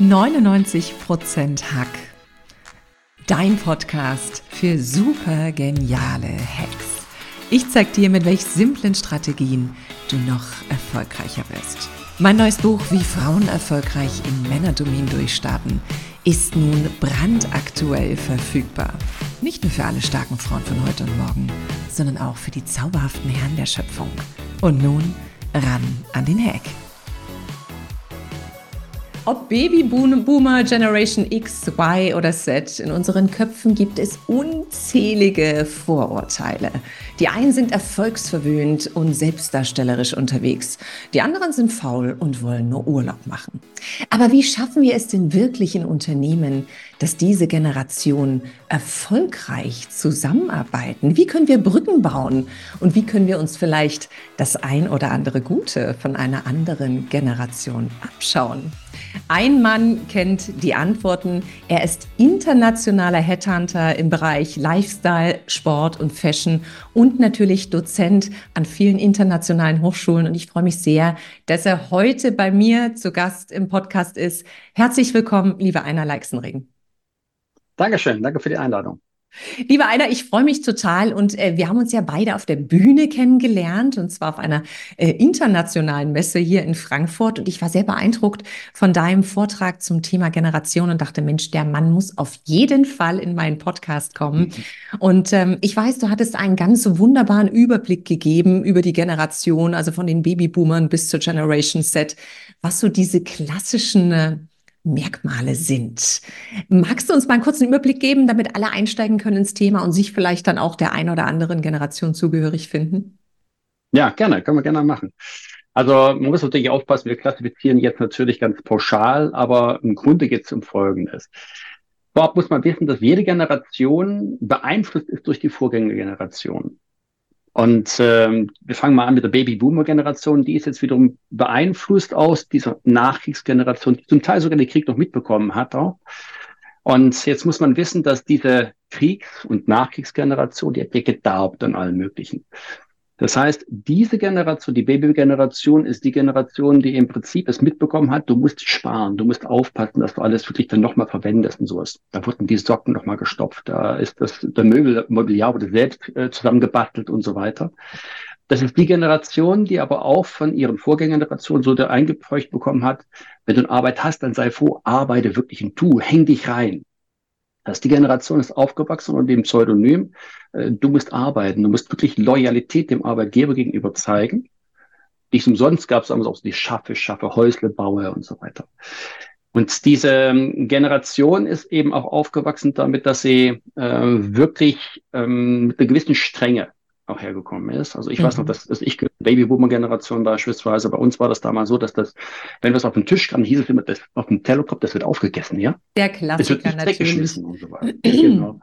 99% Hack. Dein Podcast für super geniale Hacks. Ich zeig dir, mit welch simplen Strategien du noch erfolgreicher wirst. Mein neues Buch Wie Frauen erfolgreich im Männerdomin durchstarten ist nun brandaktuell verfügbar. Nicht nur für alle starken Frauen von heute und morgen, sondern auch für die zauberhaften Herren der Schöpfung. Und nun ran an den Hack. Ob Babyboomer, Generation X, Y oder Z, in unseren Köpfen gibt es unzählige Vorurteile. Die einen sind erfolgsverwöhnt und selbstdarstellerisch unterwegs. Die anderen sind faul und wollen nur Urlaub machen. Aber wie schaffen wir es denn wirklich in Unternehmen, dass diese Generation erfolgreich zusammenarbeiten? Wie können wir Brücken bauen? Und wie können wir uns vielleicht das ein oder andere Gute von einer anderen Generation abschauen? Ein Mann kennt die Antworten. Er ist internationaler Headhunter im Bereich Lifestyle, Sport und Fashion und natürlich Dozent an vielen internationalen Hochschulen. Und ich freue mich sehr, dass er heute bei mir zu Gast im Podcast ist. Herzlich willkommen, lieber Einer Leixenring. Dankeschön, danke für die Einladung. Lieber Einer, ich freue mich total und äh, wir haben uns ja beide auf der Bühne kennengelernt und zwar auf einer äh, internationalen Messe hier in Frankfurt und ich war sehr beeindruckt von deinem Vortrag zum Thema Generation und dachte, Mensch, der Mann muss auf jeden Fall in meinen Podcast kommen. Mhm. Und ähm, ich weiß, du hattest einen ganz wunderbaren Überblick gegeben über die Generation, also von den Babyboomern bis zur Generation Z, was so diese klassischen äh, Merkmale sind. Magst du uns mal einen kurzen Überblick geben, damit alle einsteigen können ins Thema und sich vielleicht dann auch der ein oder anderen Generation zugehörig finden? Ja, gerne, können wir gerne machen. Also man muss natürlich aufpassen, wir klassifizieren jetzt natürlich ganz pauschal, aber im Grunde geht es um Folgendes. Vorab muss man wissen, dass jede Generation beeinflusst ist durch die Vorgängergeneration. Und ähm, wir fangen mal an mit der Baby-Boomer-Generation. Die ist jetzt wiederum beeinflusst aus dieser Nachkriegsgeneration, die zum Teil sogar den Krieg noch mitbekommen hat auch. Und jetzt muss man wissen, dass diese Kriegs- und Nachkriegsgeneration, die hat ja gedarbt an allen möglichen. Das heißt, diese Generation, die Babygeneration, ist die Generation, die im Prinzip es mitbekommen hat, du musst sparen, du musst aufpassen, dass du alles wirklich dann nochmal verwendest und sowas. Da wurden die Socken nochmal gestopft, da ist das, der Möbel, Mobiliar wurde selbst äh, zusammengebastelt und so weiter. Das ist die Generation, die aber auch von ihren Vorgängergenerationen so der eingeprägt bekommen hat, wenn du eine Arbeit hast, dann sei froh, arbeite wirklich und tu, häng dich rein. Das die Generation ist aufgewachsen unter dem Pseudonym, äh, du musst arbeiten, du musst wirklich Loyalität dem Arbeitgeber gegenüber zeigen. Nicht umsonst gab es auch die Schaffe, Schaffe, Häusle, Baue und so weiter. Und diese ähm, Generation ist eben auch aufgewachsen damit, dass sie äh, wirklich ähm, mit einer gewissen Strenge auch hergekommen ist. Also ich mhm. weiß noch, mhm. dass, dass ich Babyboomer-Generation beispielsweise, bei uns war das damals so, dass das, wenn was auf den Tisch kam, hieß es immer, das auf dem Teller kommt, das wird aufgegessen, ja? Der Klassiker das wird natürlich. Und, so genau.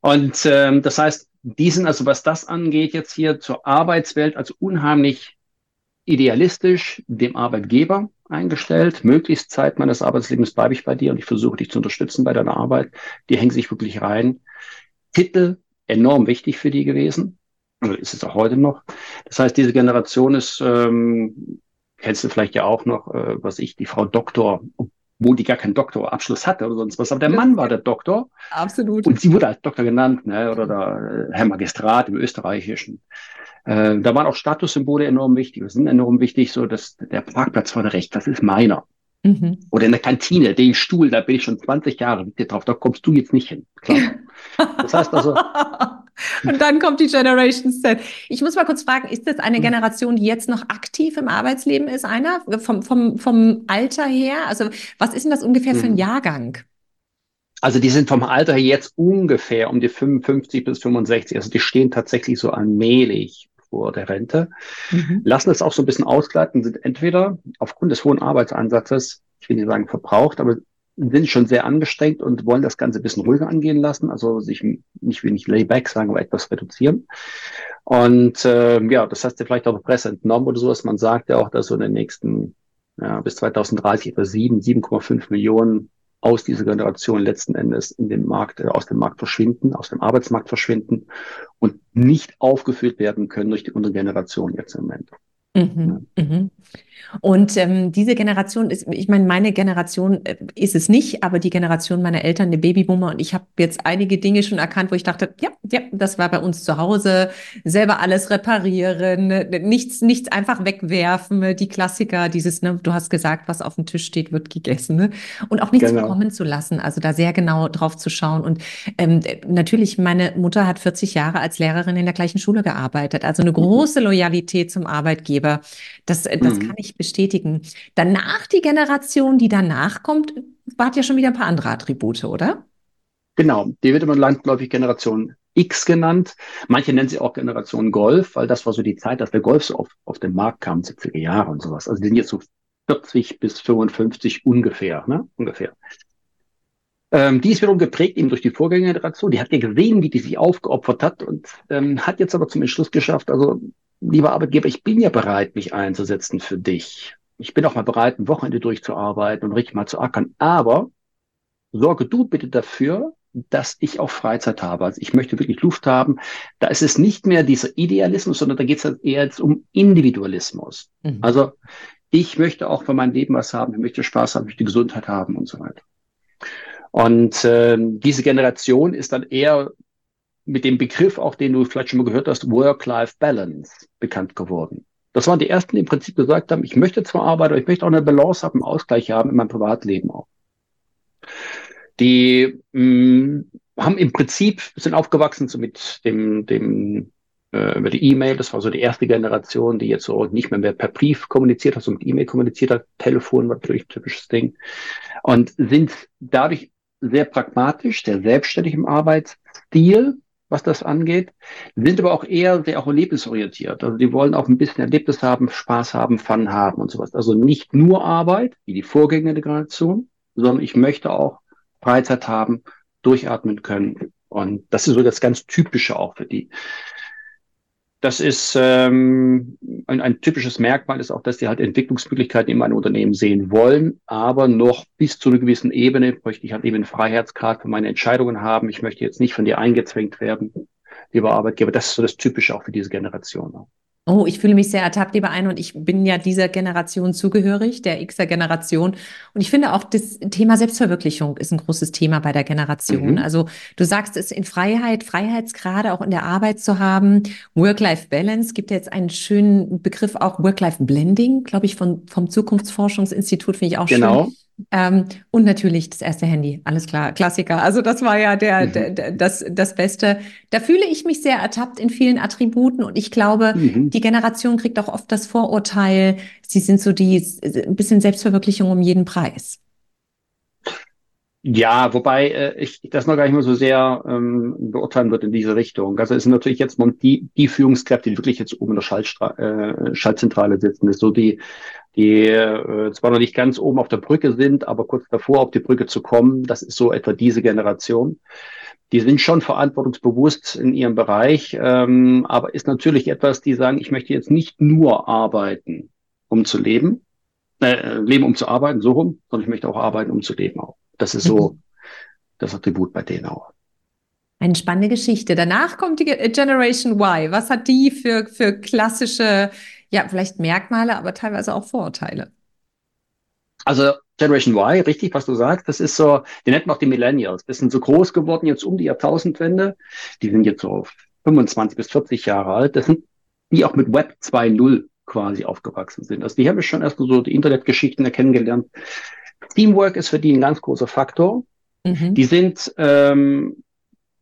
und ähm, das heißt, die sind also, was das angeht, jetzt hier zur Arbeitswelt also unheimlich idealistisch dem Arbeitgeber eingestellt. Möglichst Zeit meines Arbeitslebens bleibe ich bei dir und ich versuche dich zu unterstützen bei deiner Arbeit. Die hängen sich wirklich rein. Titel enorm wichtig für die gewesen also ist es auch heute noch. Das heißt, diese Generation ist, ähm, kennst du vielleicht ja auch noch, äh, was ich, die Frau Doktor, obwohl die gar keinen Doktorabschluss hatte oder sonst was, aber der Mann war der Doktor. Absolut. Und sie wurde als Doktor genannt, ne, oder der Herr Magistrat im Österreichischen. Äh, da waren auch Statussymbole enorm wichtig. Das sind enorm wichtig, so dass der Parkplatz vorne rechts, das ist meiner. Mhm. Oder in der Kantine, den Stuhl, da bin ich schon 20 Jahre mit dir drauf, da kommst du jetzt nicht hin. Klar. Das heißt also, Und dann kommt die Generation Z. Ich muss mal kurz fragen, ist das eine hm. Generation, die jetzt noch aktiv im Arbeitsleben ist, einer vom, vom, vom Alter her? Also was ist denn das ungefähr für ein hm. Jahrgang? Also die sind vom Alter her jetzt ungefähr um die 55 bis 65. Also die stehen tatsächlich so allmählich vor der Rente. Mhm. Lassen es auch so ein bisschen ausgleiten, sind entweder aufgrund des hohen Arbeitsansatzes, ich will nicht sagen verbraucht, aber sind schon sehr angestrengt und wollen das Ganze ein bisschen ruhiger angehen lassen, also sich nicht wenig Layback sagen, aber etwas reduzieren. Und äh, ja, das heißt ja vielleicht auch der Presse entnommen oder sowas. Man sagt ja auch, dass so in den nächsten ja, bis 2030 etwa 7, 7,5 Millionen aus dieser Generation letzten Endes in den Markt, äh, aus dem Markt verschwinden, aus dem Arbeitsmarkt verschwinden und nicht aufgefüllt werden können durch die unsere Generation jetzt im Moment. Mhm, mhm. Und ähm, diese Generation ist, ich meine, meine Generation äh, ist es nicht, aber die Generation meiner Eltern, der Babyboomer, und ich habe jetzt einige Dinge schon erkannt, wo ich dachte, ja, ja, das war bei uns zu Hause, selber alles reparieren, nichts, nichts einfach wegwerfen, die Klassiker, dieses, ne, du hast gesagt, was auf dem Tisch steht, wird gegessen, ne? Und auch nichts genau. kommen zu lassen, also da sehr genau drauf zu schauen. Und ähm, natürlich, meine Mutter hat 40 Jahre als Lehrerin in der gleichen Schule gearbeitet, also eine mhm. große Loyalität zum Arbeitgeber. Das, das mhm. kann ich bestätigen. Danach die Generation, die danach kommt, hat ja schon wieder ein paar andere Attribute, oder? Genau, die wird immer landläufig Generation X genannt. Manche nennen sie auch Generation Golf, weil das war so die Zeit, dass der Golf so auf, auf den Markt kam, 70er Jahre und sowas. Also die sind jetzt so 40 bis 55 ungefähr, ne? Ungefähr. Ähm, die ist wiederum geprägt eben durch die Vorgängergeneration. Die hat ja gesehen, wie die sich aufgeopfert hat und ähm, hat jetzt aber zum Entschluss geschafft, also lieber Arbeitgeber, ich bin ja bereit, mich einzusetzen für dich. Ich bin auch mal bereit, ein Wochenende durchzuarbeiten und richtig mal zu ackern. Aber sorge du bitte dafür, dass ich auch Freizeit habe. Also ich möchte wirklich Luft haben. Da ist es nicht mehr dieser Idealismus, sondern da geht es halt eher jetzt um Individualismus. Mhm. Also ich möchte auch für mein Leben was haben, ich möchte Spaß haben, ich möchte Gesundheit haben und so weiter. Und äh, diese Generation ist dann eher mit dem Begriff, auch den du vielleicht schon mal gehört hast, Work-Life-Balance bekannt geworden. Das waren die ersten, die im Prinzip gesagt haben, ich möchte zwar arbeiten, aber ich möchte auch eine Balance haben, einen Ausgleich haben in meinem Privatleben auch. Die mh, mm, haben im Prinzip, sind aufgewachsen so mit dem, dem äh, über die E-Mail, das war so die erste Generation, die jetzt so nicht mehr, mehr per Brief kommuniziert hat, sondern mit E-Mail kommuniziert hat, Telefon war natürlich ein typisches Ding und sind dadurch sehr pragmatisch, sehr selbstständig im Arbeitsstil, was das angeht, sind aber auch eher sehr auch erlebnisorientiert. Also die wollen auch ein bisschen Erlebnis haben, Spaß haben, Fun haben und sowas. Also nicht nur Arbeit, wie die Vorgängergeneration, sondern ich möchte auch Freizeit haben, durchatmen können. Und das ist so das ganz Typische auch für die. Das ist ähm, ein, ein typisches Merkmal ist auch, dass die halt Entwicklungsmöglichkeiten in meinem Unternehmen sehen wollen, aber noch bis zu einer gewissen Ebene möchte ich halt eben einen Freiheitsgrad für meine Entscheidungen haben. Ich möchte jetzt nicht von dir eingezwängt werden, lieber Arbeitgeber. Das ist so das Typische auch für diese Generation. Oh, ich fühle mich sehr ertappt, lieber ein und ich bin ja dieser Generation zugehörig, der Xer Generation. Und ich finde auch, das Thema Selbstverwirklichung ist ein großes Thema bei der Generation. Mhm. Also du sagst es in Freiheit, Freiheitsgrade auch in der Arbeit zu haben. Work-Life-Balance gibt ja jetzt einen schönen Begriff auch Work-Life-Blending, glaube ich, von, vom Zukunftsforschungsinstitut finde ich auch genau. schön. Ähm, und natürlich das erste Handy, alles klar, Klassiker. Also das war ja der, mhm. der, das, das Beste. Da fühle ich mich sehr ertappt in vielen Attributen und ich glaube, mhm. die Generation kriegt auch oft das Vorurteil, sie sind so die ein bisschen Selbstverwirklichung um jeden Preis. Ja, wobei äh, ich das noch gar nicht mehr so sehr ähm, beurteilen würde in diese Richtung. Also es sind natürlich jetzt die, die Führungskräfte, die wirklich jetzt oben in der Schaltstra äh, Schaltzentrale sitzen, das ist so die die äh, zwar noch nicht ganz oben auf der Brücke sind, aber kurz davor auf die Brücke zu kommen. Das ist so etwa diese Generation. Die sind schon verantwortungsbewusst in ihrem Bereich, ähm, aber ist natürlich etwas, die sagen, ich möchte jetzt nicht nur arbeiten, um zu leben, äh, leben, um zu arbeiten, so rum, sondern ich möchte auch arbeiten, um zu leben auch. Das ist so mhm. das Attribut bei denen auch. Eine spannende Geschichte. Danach kommt die Generation Y. Was hat die für, für klassische ja, vielleicht Merkmale, aber teilweise auch Vorurteile. Also Generation Y, richtig, was du sagst, das ist so, die nennt man auch die Millennials. Das sind so groß geworden jetzt um die Jahrtausendwende. Die sind jetzt so 25 bis 40 Jahre alt. Das sind die auch mit Web 2.0 quasi aufgewachsen sind. Also die haben schon erst so die Internetgeschichten kennengelernt. Teamwork ist für die ein ganz großer Faktor. Mhm. Die sind ähm,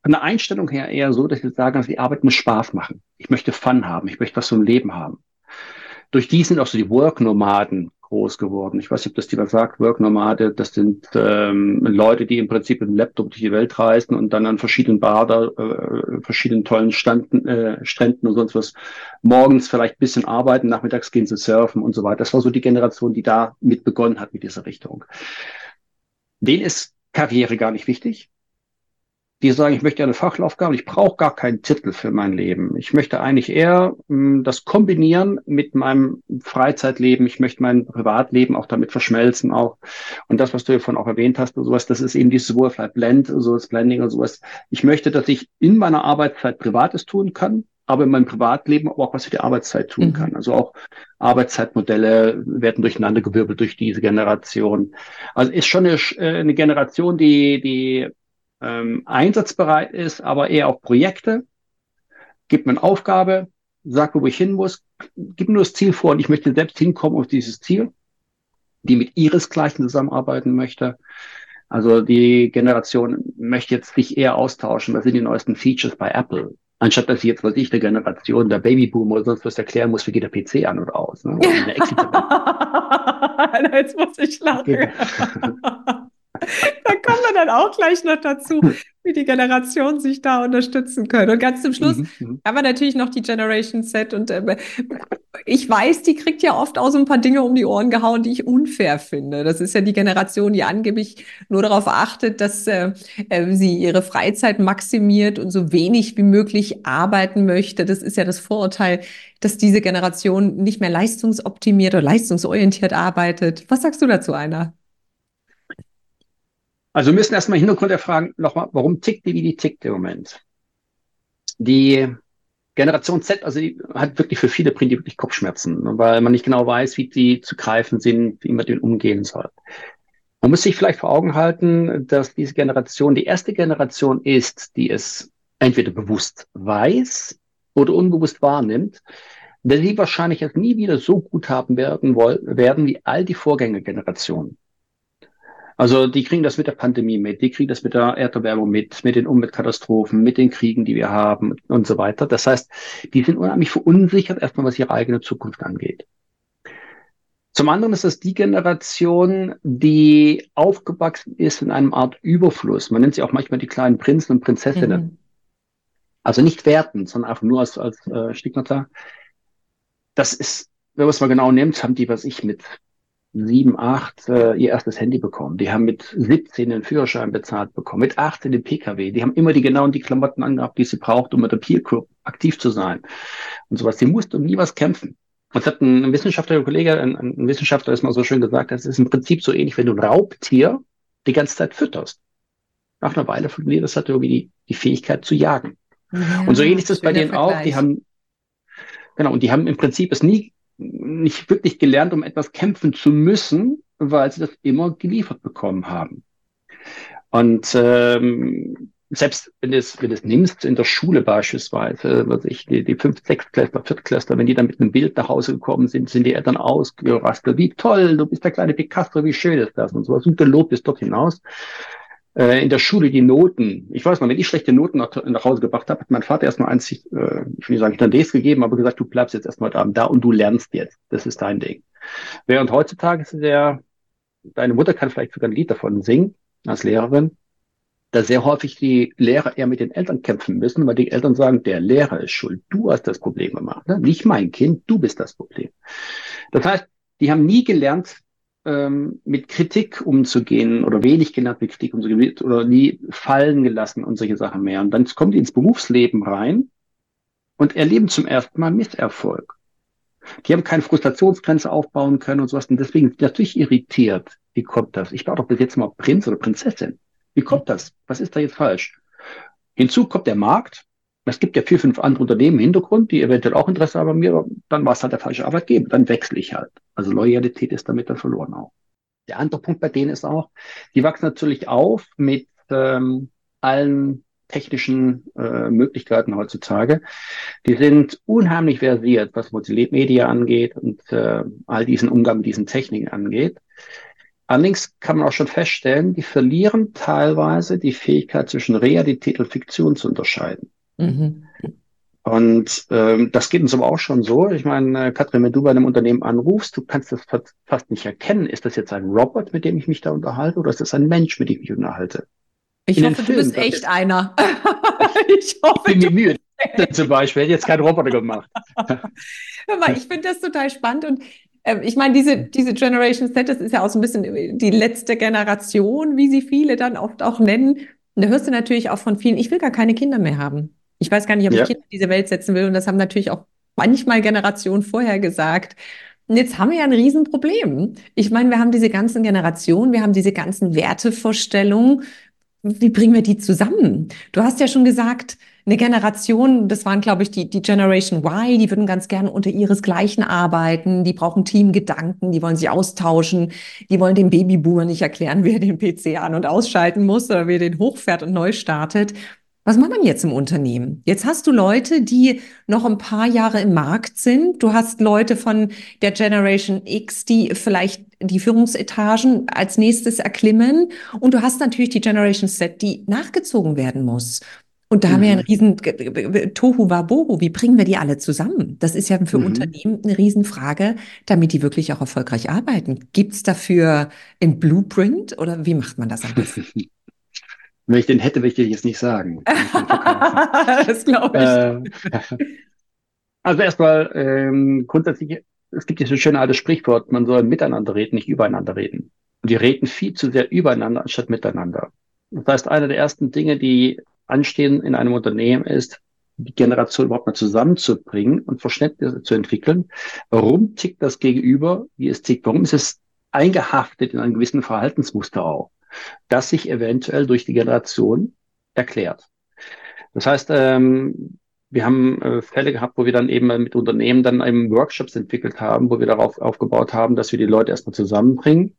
von der Einstellung her eher so, dass sie sagen, dass die Arbeit muss Spaß machen. Ich möchte Fun haben. Ich möchte was zum Leben haben durch die sind auch so die Work-Nomaden groß geworden. Ich weiß nicht, ob das jemand sagt, Work-Nomade, das sind ähm, Leute, die im Prinzip mit dem Laptop durch die Welt reisen und dann an verschiedenen Bader, äh, verschiedenen tollen Standen, äh, Stränden und sonst was morgens vielleicht ein bisschen arbeiten, nachmittags gehen sie surfen und so weiter. Das war so die Generation, die da mit begonnen hat mit dieser Richtung. Denen ist Karriere gar nicht wichtig die sagen, ich möchte eine Fachlaufgabe, ich brauche gar keinen Titel für mein Leben. Ich möchte eigentlich eher mh, hm, das kombinieren mit meinem Freizeitleben. Ich möchte mein Privatleben auch damit verschmelzen auch. Und das, was du vorhin auch erwähnt hast, sowas, das ist eben dieses Work-Life Blend, so das Blending und sowas. Ich möchte, dass ich in meiner Arbeitszeit Privates tun kann aber in meinem Privatleben auch was für die Arbeitszeit tun mhm. kann. Also auch Arbeitszeitmodelle werden durcheinander gewirbelt durch diese Generation. Also ist schon eine, äh, eine Generation, die, die ähm, einsatzbereit ist, aber eher auch Projekte. Gibt mir eine Aufgabe, sagt wo ich hin muss, gib mir nur das Ziel vor und ich möchte selbst hinkommen auf dieses Ziel, die mit ihresgleichen zusammenarbeiten möchte. Also die Generation möchte jetzt sich eher austauschen, was sind die neuesten Features bei Apple? Anstatt dass ich jetzt, was ich, der Generation der Babyboomer oder sonst was erklären muss, wie geht der PC an oder aus. Ne? jetzt muss ich lachen. da kommen wir dann auch gleich noch dazu, wie die Generationen sich da unterstützen können. Und ganz zum Schluss mhm, mhm. haben wir natürlich noch die Generation Z. Und äh, ich weiß, die kriegt ja oft auch so ein paar Dinge um die Ohren gehauen, die ich unfair finde. Das ist ja die Generation, die angeblich nur darauf achtet, dass äh, äh, sie ihre Freizeit maximiert und so wenig wie möglich arbeiten möchte. Das ist ja das Vorurteil, dass diese Generation nicht mehr leistungsoptimiert oder leistungsorientiert arbeitet. Was sagst du dazu, Einer? Also wir müssen erstmal Hintergrund erfragen, nochmal, warum tickt die, wie die tickt im Moment? Die Generation Z, also die hat wirklich für viele bringt die wirklich Kopfschmerzen, weil man nicht genau weiß, wie die zu greifen sind, wie man den umgehen soll. Man muss sich vielleicht vor Augen halten, dass diese Generation die erste Generation ist, die es entweder bewusst weiß oder unbewusst wahrnimmt, dass sie wahrscheinlich es nie wieder so gut haben werden, werden wie all die Vorgängergenerationen. Also die kriegen das mit der Pandemie mit, die kriegen das mit der Erderwärmung mit, mit den Umweltkatastrophen, mit den Kriegen, die wir haben und so weiter. Das heißt, die sind unheimlich verunsichert, erstmal was ihre eigene Zukunft angeht. Zum anderen ist das die Generation, die aufgewachsen ist in einem Art Überfluss. Man nennt sie auch manchmal die kleinen Prinzen und Prinzessinnen. Mhm. Also nicht werten, sondern einfach nur als, als äh, Stigmata. Das ist, wenn man es mal genau nimmt, haben die, was ich mit sieben, acht äh, ihr erstes Handy bekommen. Die haben mit 17 den Führerschein bezahlt bekommen, mit 18 den Pkw. Die haben immer die genauen die Klamotten angehabt, die sie braucht, um mit der Peer Group aktiv zu sein und sowas. Die musste um nie was kämpfen. Und es hat ein, ein Kollege, ein, ein Wissenschaftler ist mal so schön gesagt, das ist im Prinzip so ähnlich, wenn du ein Raubtier die ganze Zeit fütterst. Nach einer Weile verliert das hat irgendwie die, die Fähigkeit zu jagen. Ja, und so ähnlich ist es bei denen Vergleich. auch. Die haben, genau, und die haben im Prinzip es nie nicht wirklich gelernt, um etwas kämpfen zu müssen, weil sie das immer geliefert bekommen haben. Und ähm, selbst wenn du es, wenn du es nimmst, in der Schule beispielsweise, was ich, die, die Fünf-, Sechstklässler, Viertklässler, wenn die dann mit einem Bild nach Hause gekommen sind, sind die Eltern ausgerastet. Wie toll, du bist der kleine Picasso, wie schön ist das und sowas. Und gelobt ist dort hinaus äh, in der Schule die Noten. Ich weiß noch, wenn ich schlechte Noten nach, nach Hause gebracht habe, hat mein Vater erstmal eins, äh, ich will nicht sagen, Standes gegeben, aber gesagt, du bleibst jetzt erstmal heute da und du lernst jetzt. Das ist dein Ding. Während heutzutage ist der, deine Mutter kann vielleicht sogar ein Lied davon singen, als Lehrerin, da sehr häufig die Lehrer eher mit den Eltern kämpfen müssen, weil die Eltern sagen, der Lehrer ist schuld, du hast das Problem gemacht, ne? nicht mein Kind, du bist das Problem. Das heißt, die haben nie gelernt, ähm, mit Kritik umzugehen oder wenig gelernt mit Kritik umzugehen oder nie fallen gelassen und solche Sachen mehr. Und dann kommen die ins Berufsleben rein und erleben zum ersten Mal Misserfolg. Die haben keine Frustrationsgrenze aufbauen können und sowas. Und deswegen sind natürlich irritiert. Wie kommt das? Ich war doch bis jetzt mal Prinz oder Prinzessin. Wie kommt das? Was ist da jetzt falsch? Hinzu kommt der Markt. Es gibt ja vier, fünf andere Unternehmen im Hintergrund, die eventuell auch Interesse haben an mir. Dann war es halt der falsche Arbeitgeber. Dann wechsle ich halt. Also Loyalität ist damit dann verloren auch. Der andere Punkt bei denen ist auch, die wachsen natürlich auf mit ähm, allen technischen äh, Möglichkeiten heutzutage. Die sind unheimlich versiert, was Multimedia angeht und äh, all diesen Umgang mit diesen Techniken angeht. Allerdings kann man auch schon feststellen, die verlieren teilweise die Fähigkeit zwischen Realität und Fiktion zu unterscheiden. Mhm. Und ähm, das geht uns aber auch schon so. Ich meine, äh, Katrin, wenn du bei einem Unternehmen anrufst, du kannst das fast nicht erkennen. Ist das jetzt ein Robot, mit dem ich mich da unterhalte, oder ist das ein Mensch, mit dem ich mich unterhalte? Ich In hoffe, Filmen, du bist echt jetzt, einer. ich hoffe, ich bin mir müde. Zum Beispiel hätte jetzt kein Roboter gemacht. Hör mal, ich finde das total spannend und ähm, ich meine, diese, diese Generation Z, das ist ja auch so ein bisschen die letzte Generation, wie sie viele dann oft auch nennen. Und da hörst du natürlich auch von vielen, ich will gar keine Kinder mehr haben. Ich weiß gar nicht, ob ja. ich Kinder in diese Welt setzen will. Und das haben natürlich auch manchmal Generationen vorher gesagt. Und jetzt haben wir ja ein Riesenproblem. Ich meine, wir haben diese ganzen Generationen, wir haben diese ganzen Wertevorstellungen. Wie bringen wir die zusammen? Du hast ja schon gesagt, eine Generation, das waren, glaube ich, die, die Generation Y, die würden ganz gerne unter ihresgleichen arbeiten, die brauchen Teamgedanken, die wollen sich austauschen, die wollen dem Babyboomer nicht erklären, wie er den PC an- und ausschalten muss oder wie er den hochfährt und neu startet. Was macht man jetzt im Unternehmen? Jetzt hast du Leute, die noch ein paar Jahre im Markt sind. Du hast Leute von der Generation X, die vielleicht die Führungsetagen als nächstes erklimmen. Und du hast natürlich die Generation Z, die nachgezogen werden muss. Und da mhm. haben wir einen riesen Tohu Wabohu. Wie bringen wir die alle zusammen? Das ist ja für mhm. Unternehmen eine Riesenfrage, damit die wirklich auch erfolgreich arbeiten. Gibt es dafür ein Blueprint oder wie macht man das am besten? Wenn ich den hätte, würde ich dir jetzt nicht sagen. das glaube ich. Äh, also erstmal ähm, grundsätzlich, es gibt dieses schöne alte Sprichwort, man soll miteinander reden, nicht übereinander reden. Und die reden viel zu sehr übereinander anstatt miteinander. Das heißt, eine der ersten Dinge, die anstehen in einem Unternehmen ist, die Generation überhaupt mal zusammenzubringen und Verständnis zu entwickeln. Warum tickt das Gegenüber, wie es tickt? Warum ist es eingehaftet in einem gewissen Verhaltensmuster auch? Das sich eventuell durch die Generation erklärt. Das heißt, ähm, wir haben äh, Fälle gehabt, wo wir dann eben mit Unternehmen dann eben Workshops entwickelt haben, wo wir darauf aufgebaut haben, dass wir die Leute erstmal zusammenbringen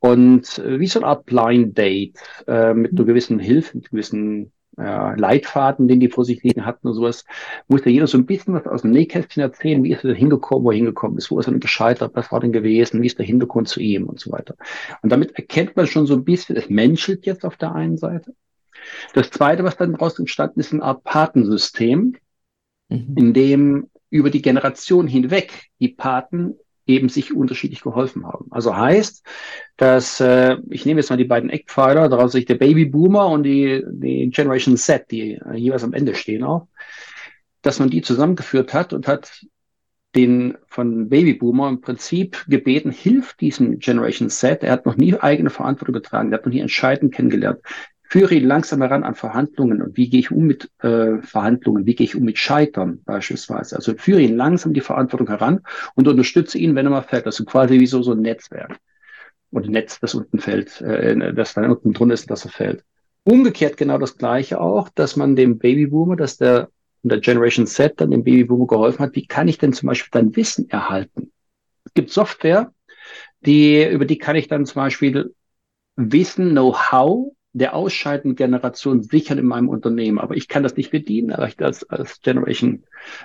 und äh, wie so eine Art Blind Date äh, mit einer gewissen Hilfe, mit gewissen äh, Leitfaden, den die vor sich liegen hatten und sowas, musste jeder so ein bisschen was aus dem Nähkästchen erzählen, wie ist er denn hingekommen, wo er hingekommen ist, wo ist er denn gescheitert, was war denn gewesen, wie ist der Hintergrund zu ihm und so weiter. Und damit erkennt man schon so ein bisschen, es menschelt jetzt auf der einen Seite. Das zweite, was dann daraus entstanden ist, eine Art Patensystem, mhm. in dem über die Generation hinweg die Paten eben sich unterschiedlich geholfen haben. Also heißt, dass äh, ich nehme jetzt mal die beiden Eckpfeiler, daraus sich der Babyboomer und die, die Generation Z, die äh, jeweils am Ende stehen auch, dass man die zusammengeführt hat und hat den von Babyboomer im Prinzip gebeten, hilft diesem Generation Z. Er hat noch nie eigene Verantwortung getragen, er hat noch nie Entscheiden kennengelernt führe ihn langsam heran an Verhandlungen und wie gehe ich um mit äh, Verhandlungen, wie gehe ich um mit Scheitern beispielsweise. Also führe ihn langsam die Verantwortung heran und unterstütze ihn, wenn er mal fällt. Also quasi wie so, so ein Netzwerk oder ein Netz, das unten fällt, äh, das dann unten drunter ist, dass er fällt. Umgekehrt genau das Gleiche auch, dass man dem Babyboomer, dass der der Generation Z dann dem Babyboomer geholfen hat, wie kann ich denn zum Beispiel dann Wissen erhalten? Es gibt Software, die, über die kann ich dann zum Beispiel Wissen, Know-how der ausscheidenden Generation sichern in meinem Unternehmen. Aber ich kann das nicht bedienen als, als Generation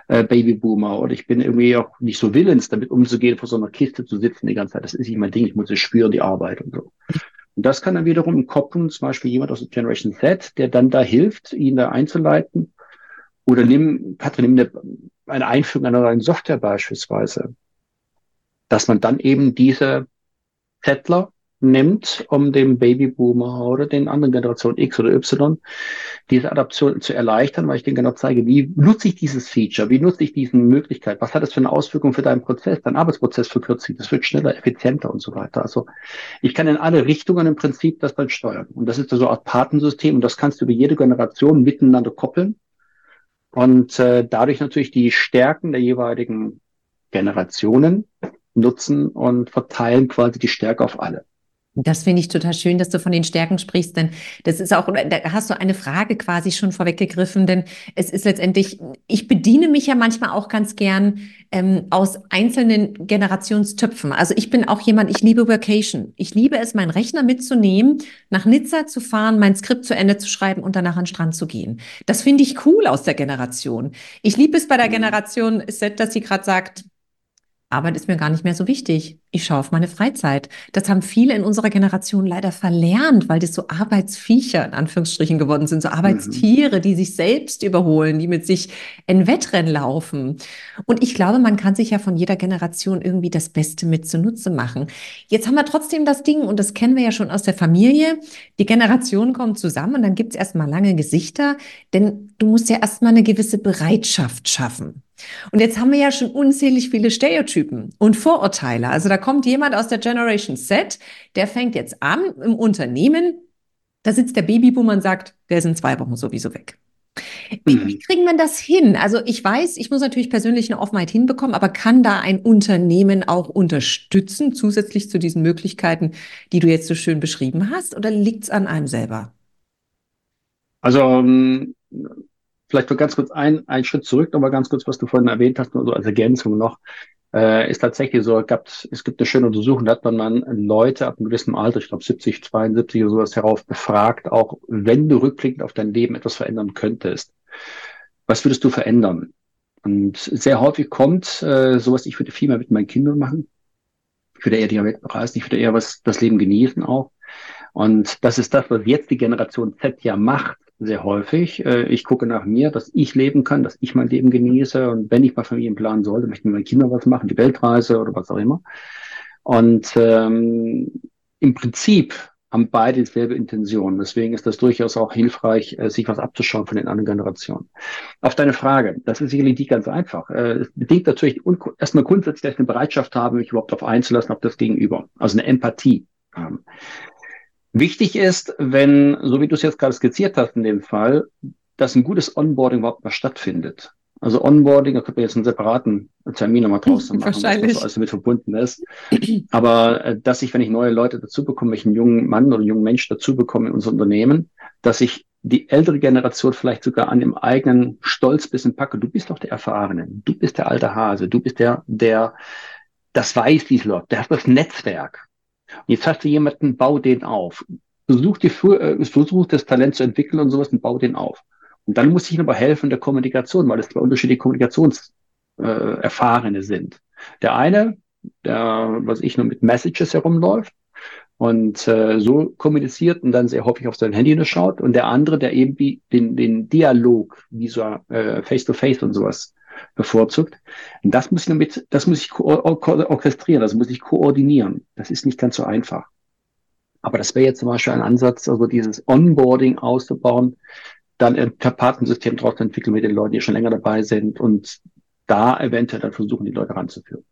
äh, Babyboomer oder ich bin irgendwie auch nicht so willens, damit umzugehen, vor so einer Kiste zu sitzen die ganze Zeit. Das ist nicht mein Ding. Ich muss es spüren, die Arbeit und so. Und das kann dann wiederum koppeln, zum Beispiel jemand aus der Generation Z, der dann da hilft, ihn da einzuleiten. Oder nimm, Katrin, nimm eine, eine Einführung einer neuen Software beispielsweise. Dass man dann eben diese Zettler nimmt, um dem Babyboomer oder den anderen Generationen X oder Y diese Adaption zu erleichtern, weil ich denen genau zeige, wie nutze ich dieses Feature, wie nutze ich diese Möglichkeit, was hat das für eine Auswirkung für deinen Prozess, deinen Arbeitsprozess verkürzt sich, das wird schneller, effizienter und so weiter. Also ich kann in alle Richtungen im Prinzip das dann steuern. Und das ist so eine Art Patensystem und das kannst du über jede Generation miteinander koppeln und äh, dadurch natürlich die Stärken der jeweiligen Generationen nutzen und verteilen quasi die Stärke auf alle. Das finde ich total schön, dass du von den Stärken sprichst, denn das ist auch, da hast du eine Frage quasi schon vorweggegriffen, denn es ist letztendlich, ich bediene mich ja manchmal auch ganz gern ähm, aus einzelnen Generationstöpfen. Also ich bin auch jemand, ich liebe Vacation. Ich liebe es, meinen Rechner mitzunehmen, nach Nizza zu fahren, mein Skript zu Ende zu schreiben und danach an den Strand zu gehen. Das finde ich cool aus der Generation. Ich liebe es bei der Generation Z, dass sie gerade sagt, Arbeit ist mir gar nicht mehr so wichtig. Ich schaue auf meine Freizeit. Das haben viele in unserer Generation leider verlernt, weil das so Arbeitsviecher in Anführungsstrichen geworden sind, so Arbeitstiere, die sich selbst überholen, die mit sich in Wettrennen laufen. Und ich glaube, man kann sich ja von jeder Generation irgendwie das Beste mit zunutze machen. Jetzt haben wir trotzdem das Ding, und das kennen wir ja schon aus der Familie. Die Generationen kommen zusammen und dann gibt es erstmal lange Gesichter, denn du musst ja erstmal eine gewisse Bereitschaft schaffen. Und jetzt haben wir ja schon unzählig viele Stereotypen und Vorurteile. Also da kommt jemand aus der Generation Z, der fängt jetzt an im Unternehmen, da sitzt der Babyboomer und sagt, der ist in zwei Wochen sowieso weg. Wie, wie mhm. kriegen wir das hin? Also ich weiß, ich muss natürlich persönlich eine Offenheit hinbekommen, aber kann da ein Unternehmen auch unterstützen, zusätzlich zu diesen Möglichkeiten, die du jetzt so schön beschrieben hast, oder liegt es an einem selber? Also ähm, vielleicht nur ganz kurz ein, einen Schritt zurück, aber ganz kurz, was du vorhin erwähnt hast, nur so als Ergänzung noch, äh, ist tatsächlich so, gab, es gibt eine schöne Untersuchung, da hat man dann Leute ab einem gewissen Alter, ich glaube 70, 72 oder sowas herauf befragt, auch wenn du rückblickend auf dein Leben etwas verändern könntest, was würdest du verändern? Und sehr häufig kommt äh, sowas, ich würde viel mehr mit meinen Kindern machen. Ich würde eher die Welt bereisen, ich würde eher was, das Leben genießen auch. Und das ist das, was jetzt die Generation Z ja macht, sehr häufig. Äh, ich gucke nach mir, dass ich leben kann, dass ich mein Leben genieße. Und wenn ich mal Familien planen sollte, möchten meine Kinder was machen, die Weltreise oder was auch immer. Und ähm, im Prinzip haben beide dieselbe Intention. Deswegen ist das durchaus auch hilfreich, äh, sich was abzuschauen von den anderen Generationen. Auf deine Frage, das ist sicherlich nicht ganz einfach. Äh, es bedingt natürlich erstmal grundsätzlich eine Bereitschaft haben, mich überhaupt darauf einzulassen, auf das Gegenüber. Also eine Empathie haben. Wichtig ist, wenn, so wie du es jetzt gerade skizziert hast in dem Fall, dass ein gutes Onboarding überhaupt mal stattfindet. Also Onboarding, da könnte man jetzt einen separaten Termin nochmal draus machen, was alles damit verbunden ist. Aber äh, dass ich, wenn ich neue Leute dazu bekomme, wenn ich einen jungen Mann oder einen jungen Mensch dazu bekomme in unser Unternehmen, dass ich die ältere Generation vielleicht sogar an dem eigenen Stolz bisschen packe. Du bist doch der Erfahrene, du bist der alte Hase, du bist der, der das weiß, diese Leute, der hat das Netzwerk. Und jetzt hast du jemanden, bau den auf. Versuch, die, äh, versuch das Talent zu entwickeln und sowas und bau den auf. Und dann muss ich ihnen aber helfen in der Kommunikation, weil es zwei unterschiedliche Kommunikationserfahrene äh, sind. Der eine, der, was ich nur mit Messages herumläuft und äh, so kommuniziert und dann sehr häufig auf sein Handy nur schaut. Und der andere, der eben den, den Dialog, wie so äh, Face-to-Face -face und sowas bevorzugt. Und das muss ich nur mit, das muss ich orchestrieren, das muss ich koordinieren. Das ist nicht ganz so einfach. Aber das wäre jetzt zum Beispiel ein Ansatz, also dieses Onboarding auszubauen, dann ein Partensystem draus entwickeln mit den Leuten, die schon länger dabei sind und da eventuell dann versuchen, die Leute ranzuführen.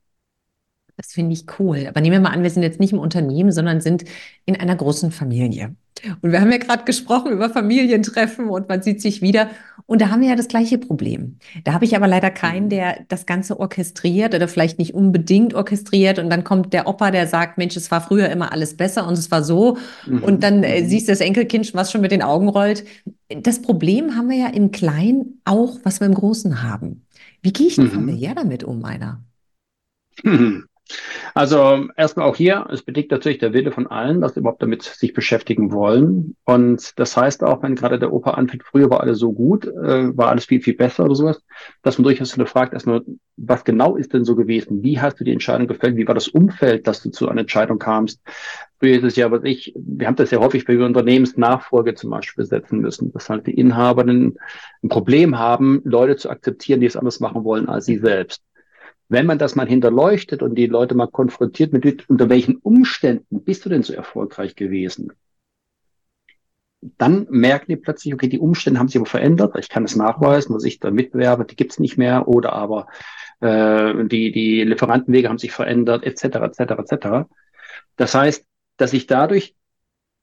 Das finde ich cool. Aber nehmen wir mal an, wir sind jetzt nicht im Unternehmen, sondern sind in einer großen Familie. Und wir haben ja gerade gesprochen über Familientreffen und man sieht sich wieder. Und da haben wir ja das gleiche Problem. Da habe ich aber leider keinen, der das Ganze orchestriert oder vielleicht nicht unbedingt orchestriert. Und dann kommt der Opa, der sagt, Mensch, es war früher immer alles besser und es war so. Mhm. Und dann äh, mhm. siehst du das Enkelkind, was schon mit den Augen rollt. Das Problem haben wir ja im Kleinen auch, was wir im Großen haben. Wie gehe ich denn mhm. familiär damit um, meiner? Mhm. Also erstmal auch hier, es bedingt natürlich der Wille von allen, dass sie überhaupt damit sich beschäftigen wollen. Und das heißt auch, wenn gerade der Opa anfängt, früher war alles so gut, äh, war alles viel, viel besser oder sowas, dass man durchaus fragt, erstmal, was genau ist denn so gewesen? Wie hast du die Entscheidung gefällt? Wie war das Umfeld, dass du zu einer Entscheidung kamst? Früher ist es ja, was ich, wir haben das ja häufig, wir Unternehmensnachfolge zum Beispiel besetzen müssen, dass halt die Inhaber ein Problem haben, Leute zu akzeptieren, die es anders machen wollen als sie selbst. Wenn man das mal hinterleuchtet und die Leute mal konfrontiert mit, unter welchen Umständen bist du denn so erfolgreich gewesen? Dann merken die plötzlich, okay, die Umstände haben sich aber verändert. Ich kann es nachweisen, was ich da Mitbewerber, die gibt's nicht mehr, oder aber äh, die, die Lieferantenwege haben sich verändert, etc., etc., etc. Das heißt, dass ich dadurch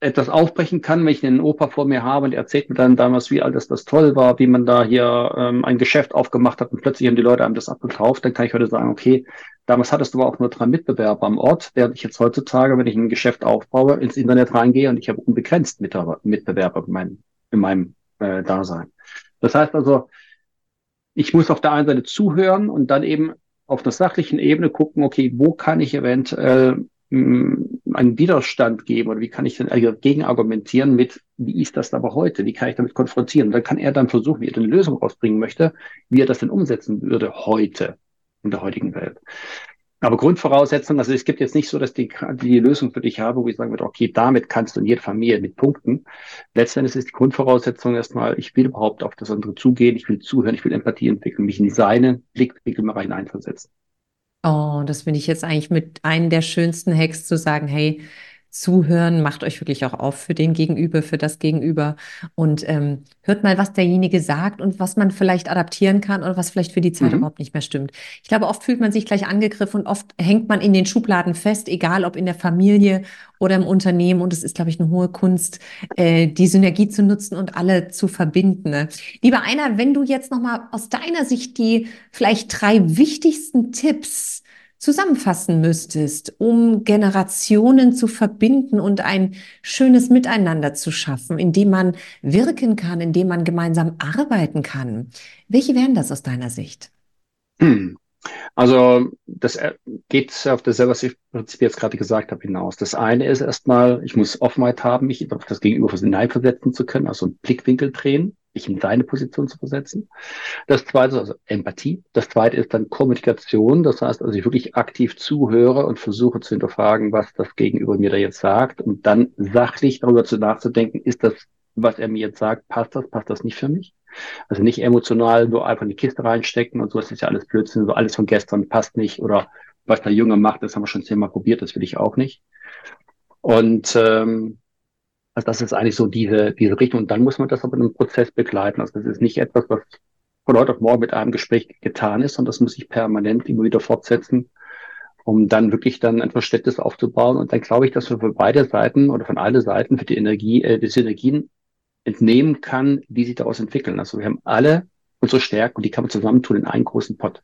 etwas aufbrechen kann, wenn ich einen Opa vor mir habe und er erzählt mir dann damals, wie alles das toll war, wie man da hier ähm, ein Geschäft aufgemacht hat und plötzlich haben die Leute einem das abgekauft, dann kann ich heute sagen, okay, damals hattest du aber auch nur drei Mitbewerber am Ort, während ich jetzt heutzutage, wenn ich ein Geschäft aufbaue, ins Internet reingehe und ich habe unbegrenzt Mitbewerber in meinem, in meinem äh, Dasein. Das heißt also, ich muss auf der einen Seite zuhören und dann eben auf der sachlichen Ebene gucken, okay, wo kann ich eventuell einen Widerstand geben oder wie kann ich denn dagegen argumentieren mit, wie ist das aber heute? Wie kann ich damit konfrontieren? Und dann kann er dann versuchen, wie er eine Lösung rausbringen möchte, wie er das denn umsetzen würde heute in der heutigen Welt. Aber Grundvoraussetzung, also es gibt jetzt nicht so, dass die, die Lösung für dich habe, wo ich sagen würde, okay, damit kannst du in jeder Familie mit punkten. Letztendlich ist die Grundvoraussetzung erstmal, ich will überhaupt auf das andere zugehen, ich will zuhören, ich will Empathie entwickeln, mich in seine Blickwinkel mal hineinversetzen. Oh, das finde ich jetzt eigentlich mit einem der schönsten Hacks zu sagen, hey, zuhören, macht euch wirklich auch auf für den Gegenüber, für das Gegenüber und ähm, hört mal, was derjenige sagt und was man vielleicht adaptieren kann oder was vielleicht für die Zeit mhm. überhaupt nicht mehr stimmt. Ich glaube, oft fühlt man sich gleich angegriffen und oft hängt man in den Schubladen fest, egal ob in der Familie oder im Unternehmen. Und es ist, glaube ich, eine hohe Kunst, äh, die Synergie zu nutzen und alle zu verbinden. Ne? Lieber Einer, wenn du jetzt nochmal aus deiner Sicht die vielleicht drei wichtigsten Tipps zusammenfassen müsstest, um Generationen zu verbinden und ein schönes Miteinander zu schaffen, in dem man wirken kann, in dem man gemeinsam arbeiten kann, welche wären das aus deiner Sicht? Hm. Also das äh, geht auf dasselbe, was ich jetzt gerade gesagt habe, hinaus. Das eine ist erstmal, ich muss Offenheit haben, mich auf das Gegenüber hineinversetzen zu können, also einen Blickwinkel drehen, mich in deine Position zu versetzen. Das zweite ist also Empathie. Das zweite ist dann Kommunikation. Das heißt also, ich wirklich aktiv zuhöre und versuche zu hinterfragen, was das Gegenüber mir da jetzt sagt und dann sachlich darüber zu nachzudenken, ist das, was er mir jetzt sagt, passt das, passt das nicht für mich? Also nicht emotional nur einfach in die Kiste reinstecken und so, das ist ja alles Blödsinn, so alles von gestern passt nicht oder was der Junge macht, das haben wir schon zehnmal probiert, das will ich auch nicht. Und ähm, also das ist eigentlich so diese, diese Richtung. Und dann muss man das aber in einem Prozess begleiten. Also das ist nicht etwas, was von heute auf morgen mit einem Gespräch getan ist, sondern das muss sich permanent immer wieder fortsetzen, um dann wirklich dann ein Verständnis aufzubauen. Und dann glaube ich, dass wir für beide Seiten oder von allen Seiten für die Energie, äh, die Synergien entnehmen kann, die sich daraus entwickeln. Also wir haben alle unsere Stärken und die kann man zusammentun in einen großen Pot.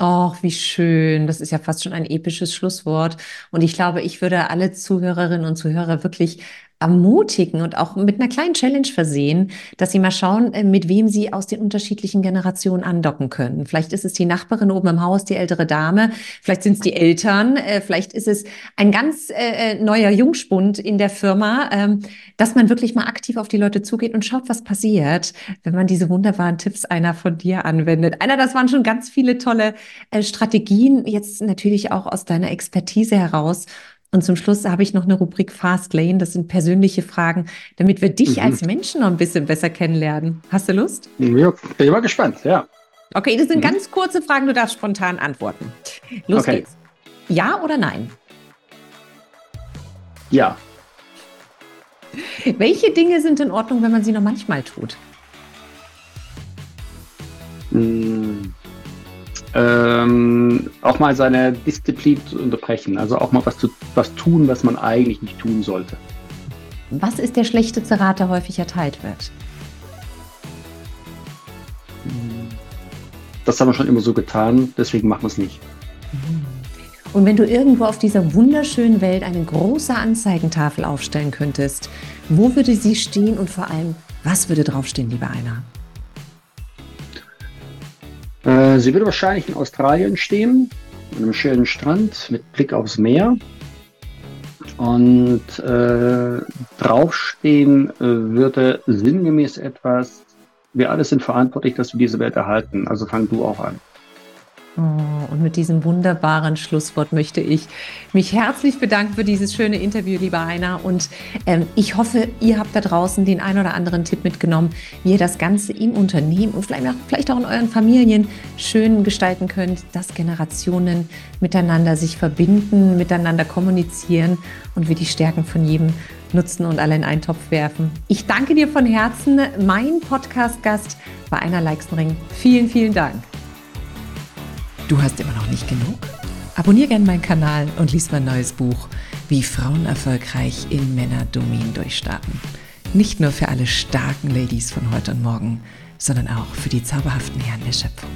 Och, wie schön. Das ist ja fast schon ein episches Schlusswort. Und ich glaube, ich würde alle Zuhörerinnen und Zuhörer wirklich ermutigen und auch mit einer kleinen Challenge versehen, dass Sie mal schauen, äh, mit wem Sie aus den unterschiedlichen Generationen andocken können. Vielleicht ist es die Nachbarin oben im Haus, die ältere Dame, vielleicht sind es die Eltern, äh, vielleicht ist es ein ganz äh, neuer Jungspund in der Firma, ähm, dass man wirklich mal aktiv auf die Leute zugeht und schaut, was passiert, wenn man diese wunderbaren Tipps einer von dir anwendet. Einer, das waren schon ganz viele tolle Strategien, jetzt natürlich auch aus deiner Expertise heraus. Und zum Schluss habe ich noch eine Rubrik Fast Lane. Das sind persönliche Fragen, damit wir dich mhm. als Menschen noch ein bisschen besser kennenlernen. Hast du Lust? Ja, bin ich mal gespannt, ja. Okay, das sind mhm. ganz kurze Fragen. Du darfst spontan antworten. Los okay. geht's. Ja oder nein? Ja. Welche Dinge sind in Ordnung, wenn man sie noch manchmal tut? Hm ähm, auch mal seine Disziplin zu unterbrechen. Also auch mal was, zu, was tun, was man eigentlich nicht tun sollte. Was ist der schlechteste Rat, der häufig erteilt wird? Das haben wir schon immer so getan, deswegen machen wir es nicht. Und wenn du irgendwo auf dieser wunderschönen Welt eine große Anzeigentafel aufstellen könntest, wo würde sie stehen und vor allem, was würde draufstehen, liebe Einer? Äh, sie würde wahrscheinlich in Australien stehen, an einem schönen Strand mit Blick aufs Meer. Und äh, draufstehen würde sinngemäß etwas, wir alle sind verantwortlich, dass wir diese Welt erhalten. Also fang du auch an. Oh, und mit diesem wunderbaren Schlusswort möchte ich mich herzlich bedanken für dieses schöne Interview, lieber Heiner. Und ähm, ich hoffe, ihr habt da draußen den ein oder anderen Tipp mitgenommen, wie ihr das Ganze im Unternehmen und vielleicht auch, vielleicht auch in euren Familien schön gestalten könnt, dass Generationen miteinander sich verbinden, miteinander kommunizieren und wir die Stärken von jedem nutzen und alle in einen Topf werfen. Ich danke dir von Herzen. Mein Podcast-Gast war Einer Leixenring. Vielen, vielen Dank. Du hast immer noch nicht genug? Abonnier gerne meinen Kanal und lies mein neues Buch, wie Frauen erfolgreich in Männerdomin durchstarten. Nicht nur für alle starken Ladies von heute und morgen, sondern auch für die zauberhaften Herren der Schöpfung.